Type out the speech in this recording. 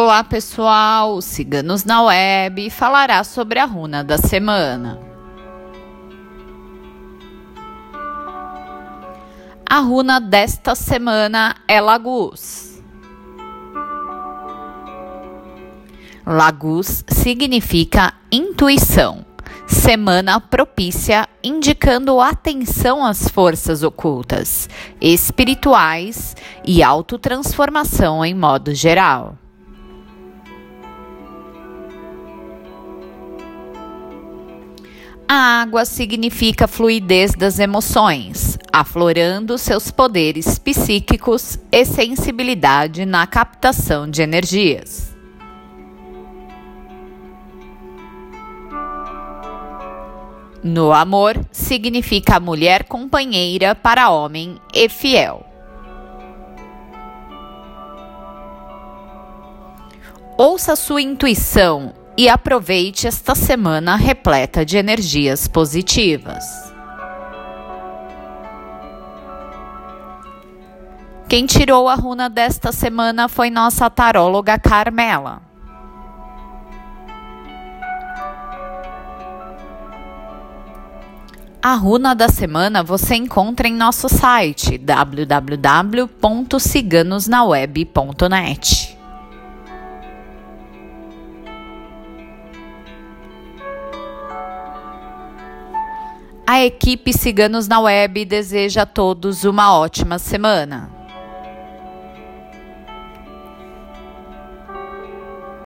Olá pessoal, Ciganos na Web falará sobre a runa da semana. A runa desta semana é Lagus. Lagus significa intuição semana propícia, indicando atenção às forças ocultas, espirituais e autotransformação em modo geral. A água significa fluidez das emoções, aflorando seus poderes psíquicos e sensibilidade na captação de energias. No amor, significa mulher companheira para homem e fiel. Ouça sua intuição e aproveite esta semana repleta de energias positivas. Quem tirou a runa desta semana foi nossa taróloga Carmela. A runa da semana você encontra em nosso site www.ciganosnaweb.net. A equipe Ciganos na Web deseja a todos uma ótima semana.